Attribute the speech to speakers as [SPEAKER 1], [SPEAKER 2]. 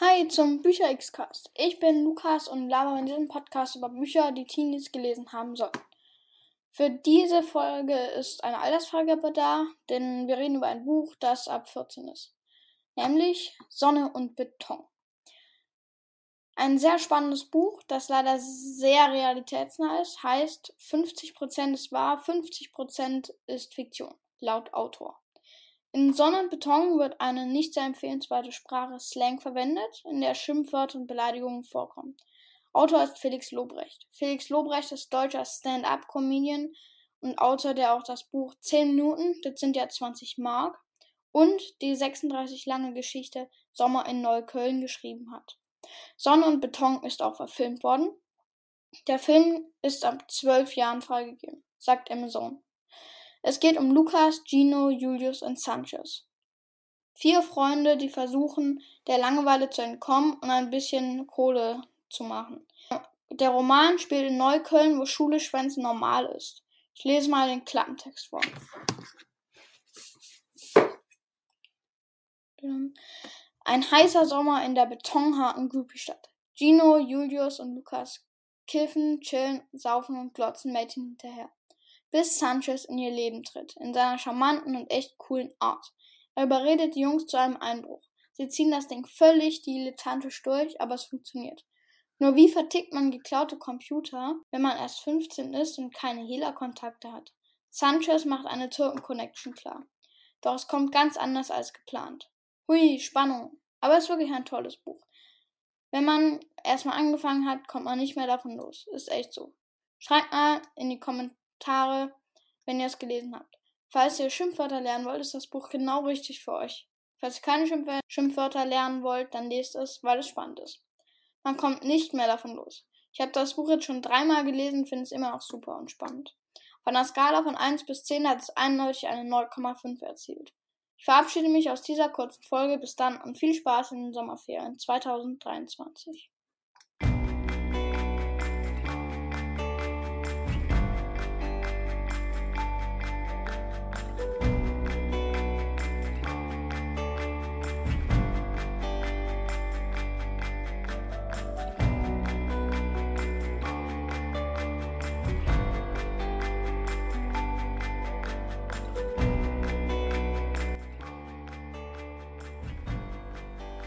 [SPEAKER 1] Hey zum Bücher X-Cast. Ich bin Lukas und laber in diesem Podcast über Bücher, die Teenies gelesen haben sollten. Für diese Folge ist eine Altersfreigabe da, denn wir reden über ein Buch, das ab 14 ist. Nämlich Sonne und Beton. Ein sehr spannendes Buch, das leider sehr realitätsnah ist, heißt 50% ist wahr, 50% ist Fiktion, laut Autor. In Sonne und Beton wird eine nicht sehr empfehlenswerte Sprache Slang verwendet, in der Schimpfwörter und Beleidigungen vorkommen. Autor ist Felix Lobrecht. Felix Lobrecht ist deutscher Stand-up-Comedian und Autor, der auch das Buch 10 Minuten, das sind ja 20 Mark, und die 36 lange Geschichte Sommer in Neukölln geschrieben hat. Sonne und Beton ist auch verfilmt worden. Der Film ist ab 12 Jahren freigegeben, sagt Amazon. Es geht um Lukas, Gino, Julius und Sanchez. Vier Freunde, die versuchen, der Langeweile zu entkommen und ein bisschen Kohle zu machen. Der Roman spielt in Neukölln, wo Schule schwänzen normal ist. Ich lese mal den Klappentext vor. Ein heißer Sommer in der betonharten Groupie-Stadt. Gino, Julius und Lukas kiffen, chillen, saufen und glotzen Mädchen hinterher bis Sanchez in ihr Leben tritt, in seiner charmanten und echt coolen Art. Er überredet die Jungs zu einem Einbruch. Sie ziehen das Ding völlig dilettantisch durch, aber es funktioniert. Nur wie vertickt man geklaute Computer, wenn man erst 15 ist und keine Hehler-Kontakte hat? Sanchez macht eine Türken-Connection klar. Doch es kommt ganz anders als geplant. Hui, Spannung. Aber es ist wirklich ein tolles Buch. Wenn man erstmal angefangen hat, kommt man nicht mehr davon los. Ist echt so. Schreibt mal in die Kommentare Kommentare, wenn ihr es gelesen habt. Falls ihr Schimpfwörter lernen wollt, ist das Buch genau richtig für euch. Falls ihr keine Schimpfwörter lernen wollt, dann lest es, weil es spannend ist. Man kommt nicht mehr davon los. Ich habe das Buch jetzt schon dreimal gelesen, finde es immer noch super und spannend. Auf einer Skala von 1 bis 10 hat es eindeutig eine 9,5 erzielt. Ich verabschiede mich aus dieser kurzen Folge. Bis dann und viel Spaß in den Sommerferien 2023.